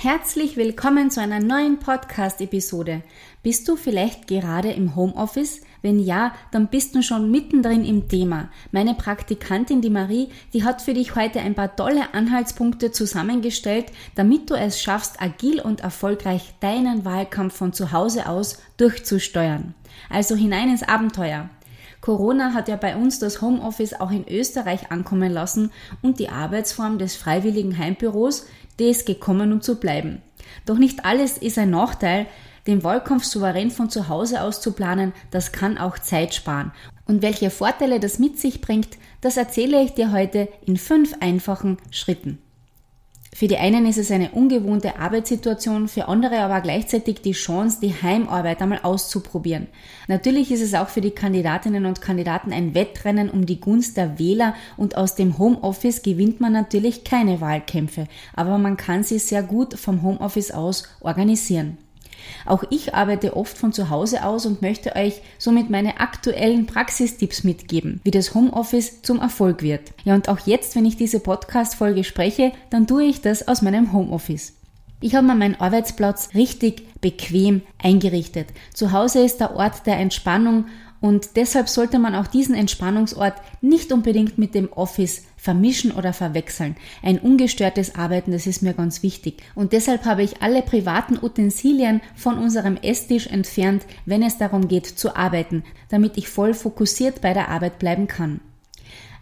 Herzlich willkommen zu einer neuen Podcast-Episode. Bist du vielleicht gerade im Homeoffice? Wenn ja, dann bist du schon mittendrin im Thema. Meine Praktikantin, die Marie, die hat für dich heute ein paar tolle Anhaltspunkte zusammengestellt, damit du es schaffst, agil und erfolgreich deinen Wahlkampf von zu Hause aus durchzusteuern. Also hinein ins Abenteuer. Corona hat ja bei uns das Homeoffice auch in Österreich ankommen lassen und die Arbeitsform des freiwilligen Heimbüros, die ist gekommen, um zu bleiben. Doch nicht alles ist ein Nachteil. Den Wahlkampf souverän von zu Hause aus zu planen, das kann auch Zeit sparen. Und welche Vorteile das mit sich bringt, das erzähle ich dir heute in fünf einfachen Schritten. Für die einen ist es eine ungewohnte Arbeitssituation, für andere aber gleichzeitig die Chance, die Heimarbeit einmal auszuprobieren. Natürlich ist es auch für die Kandidatinnen und Kandidaten ein Wettrennen um die Gunst der Wähler und aus dem Homeoffice gewinnt man natürlich keine Wahlkämpfe, aber man kann sie sehr gut vom Homeoffice aus organisieren. Auch ich arbeite oft von zu Hause aus und möchte euch somit meine aktuellen Praxistipps mitgeben, wie das Homeoffice zum Erfolg wird. Ja, und auch jetzt, wenn ich diese Podcast-Folge spreche, dann tue ich das aus meinem Homeoffice. Ich habe mir meinen Arbeitsplatz richtig bequem eingerichtet. Zu Hause ist der Ort der Entspannung und deshalb sollte man auch diesen Entspannungsort nicht unbedingt mit dem Office vermischen oder verwechseln. Ein ungestörtes Arbeiten, das ist mir ganz wichtig. Und deshalb habe ich alle privaten Utensilien von unserem Esstisch entfernt, wenn es darum geht zu arbeiten, damit ich voll fokussiert bei der Arbeit bleiben kann.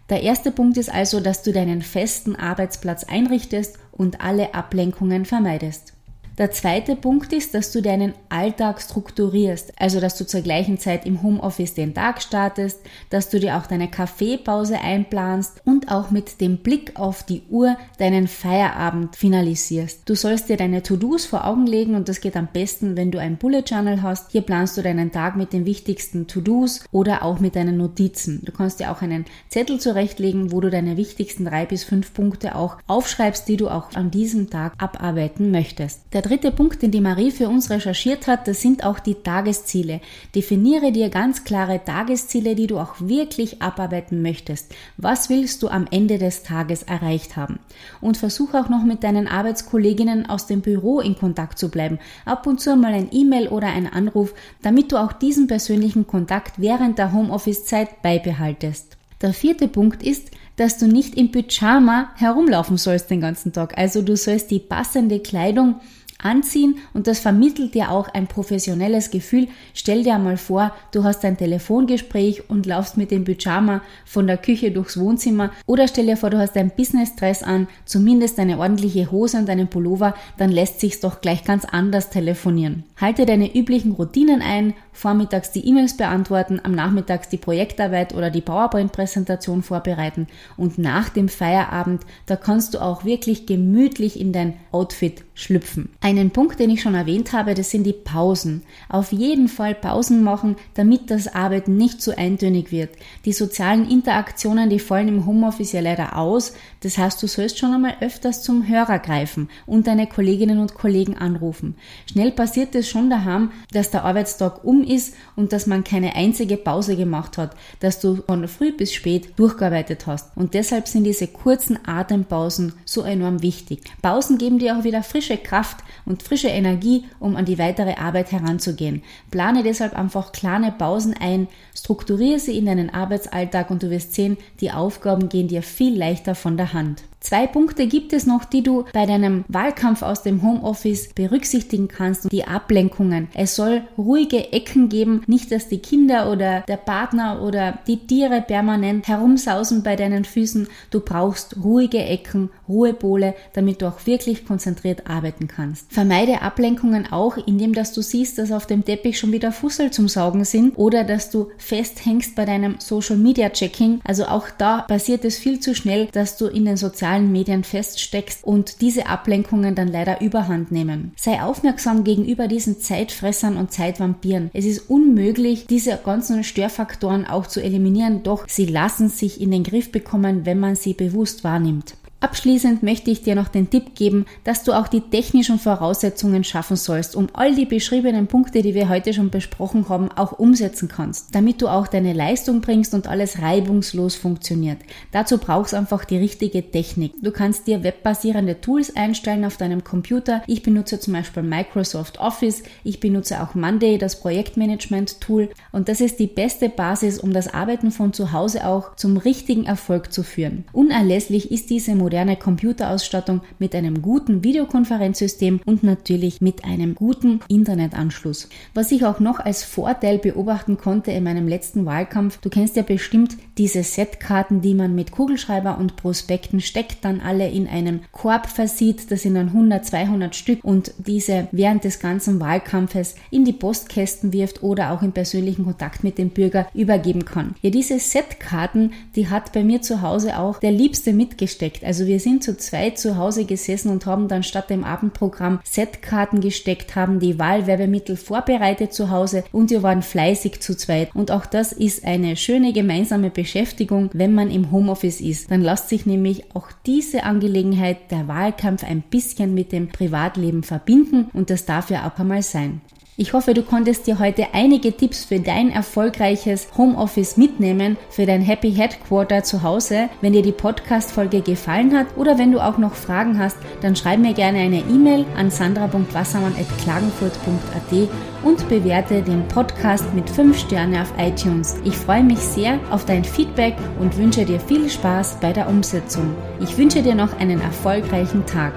Der erste Punkt ist also, dass du deinen festen Arbeitsplatz einrichtest und alle Ablenkungen vermeidest. Der zweite Punkt ist, dass du deinen Alltag strukturierst, also dass du zur gleichen Zeit im Homeoffice den Tag startest, dass du dir auch deine Kaffeepause einplanst und auch mit dem Blick auf die Uhr deinen Feierabend finalisierst. Du sollst dir deine To-Dos vor Augen legen und das geht am besten, wenn du ein Bullet Journal hast. Hier planst du deinen Tag mit den wichtigsten To-Dos oder auch mit deinen Notizen. Du kannst dir auch einen Zettel zurechtlegen, wo du deine wichtigsten drei bis fünf Punkte auch aufschreibst, die du auch an diesem Tag abarbeiten möchtest. Der dritte Punkt, den die Marie für uns recherchiert hat, das sind auch die Tagesziele. Definiere dir ganz klare Tagesziele, die du auch wirklich abarbeiten möchtest. Was willst du am Ende des Tages erreicht haben? Und versuch auch noch mit deinen Arbeitskolleginnen aus dem Büro in Kontakt zu bleiben. Ab und zu mal ein E-Mail oder ein Anruf, damit du auch diesen persönlichen Kontakt während der Homeoffice-Zeit beibehaltest. Der vierte Punkt ist, dass du nicht im Pyjama herumlaufen sollst den ganzen Tag. Also du sollst die passende Kleidung anziehen und das vermittelt dir auch ein professionelles Gefühl. Stell dir einmal vor, du hast ein Telefongespräch und laufst mit dem Pyjama von der Küche durchs Wohnzimmer oder stell dir vor, du hast ein Business-Dress an, zumindest eine ordentliche Hose und einen Pullover, dann lässt sich's doch gleich ganz anders telefonieren. Halte deine üblichen Routinen ein, vormittags die E-Mails beantworten, am Nachmittags die Projektarbeit oder die PowerPoint-Präsentation vorbereiten und nach dem Feierabend, da kannst du auch wirklich gemütlich in dein Outfit schlüpfen. Einen Punkt, den ich schon erwähnt habe, das sind die Pausen. Auf jeden Fall Pausen machen, damit das Arbeiten nicht zu eintönig wird. Die sozialen Interaktionen, die fallen im Homeoffice ja leider aus. Das heißt, du sollst schon einmal öfters zum Hörer greifen und deine Kolleginnen und Kollegen anrufen. Schnell passiert es schon daheim, dass der Arbeitstag um ist und dass man keine einzige Pause gemacht hat, dass du von früh bis spät durchgearbeitet hast. Und deshalb sind diese kurzen Atempausen so enorm wichtig. Pausen geben dir auch wieder frische Kraft und frische Energie, um an die weitere Arbeit heranzugehen. Plane deshalb einfach kleine Pausen ein, strukturiere sie in deinen Arbeitsalltag und du wirst sehen, die Aufgaben gehen dir viel leichter von der Hand. Zwei Punkte gibt es noch, die du bei deinem Wahlkampf aus dem Homeoffice berücksichtigen kannst. Die Ablenkungen. Es soll ruhige Ecken geben, nicht dass die Kinder oder der Partner oder die Tiere permanent herumsausen bei deinen Füßen. Du brauchst ruhige Ecken, Ruhepole, damit du auch wirklich konzentriert arbeiten kannst. Vermeide Ablenkungen auch, indem dass du siehst, dass auf dem Teppich schon wieder Fussel zum Saugen sind oder dass du festhängst bei deinem Social Media Checking. Also auch da passiert es viel zu schnell, dass du in den sozialen sozialen Medien feststeckst und diese Ablenkungen dann leider überhand nehmen. Sei aufmerksam gegenüber diesen Zeitfressern und Zeitvampiren. Es ist unmöglich, diese ganzen Störfaktoren auch zu eliminieren, doch sie lassen sich in den Griff bekommen, wenn man sie bewusst wahrnimmt. Abschließend möchte ich dir noch den Tipp geben, dass du auch die technischen Voraussetzungen schaffen sollst, um all die beschriebenen Punkte, die wir heute schon besprochen haben, auch umsetzen kannst, damit du auch deine Leistung bringst und alles reibungslos funktioniert. Dazu brauchst einfach die richtige Technik. Du kannst dir webbasierende Tools einstellen auf deinem Computer. Ich benutze zum Beispiel Microsoft Office, ich benutze auch Monday, das Projektmanagement-Tool und das ist die beste Basis, um das Arbeiten von zu Hause auch zum richtigen Erfolg zu führen. Unerlässlich ist diese moderne Computerausstattung mit einem guten Videokonferenzsystem und natürlich mit einem guten Internetanschluss. Was ich auch noch als Vorteil beobachten konnte in meinem letzten Wahlkampf, du kennst ja bestimmt diese Setkarten, die man mit Kugelschreiber und Prospekten steckt, dann alle in einem Korb versieht, das sind dann 100, 200 Stück und diese während des ganzen Wahlkampfes in die Postkästen wirft oder auch im persönlichen Kontakt mit dem Bürger übergeben kann. Ja, diese Setkarten, die hat bei mir zu Hause auch der Liebste mitgesteckt. Also also wir sind zu zweit zu Hause gesessen und haben dann statt dem Abendprogramm Setkarten gesteckt, haben die Wahlwerbemittel vorbereitet zu Hause und wir waren fleißig zu zweit. Und auch das ist eine schöne gemeinsame Beschäftigung, wenn man im Homeoffice ist. Dann lässt sich nämlich auch diese Angelegenheit, der Wahlkampf, ein bisschen mit dem Privatleben verbinden und das darf ja auch einmal sein. Ich hoffe, du konntest dir heute einige Tipps für dein erfolgreiches Homeoffice mitnehmen, für dein Happy Headquarter zu Hause. Wenn dir die Podcast-Folge gefallen hat oder wenn du auch noch Fragen hast, dann schreib mir gerne eine E-Mail an sandra.wassermann.klagenfurt.at und bewerte den Podcast mit 5 Sterne auf iTunes. Ich freue mich sehr auf dein Feedback und wünsche dir viel Spaß bei der Umsetzung. Ich wünsche dir noch einen erfolgreichen Tag.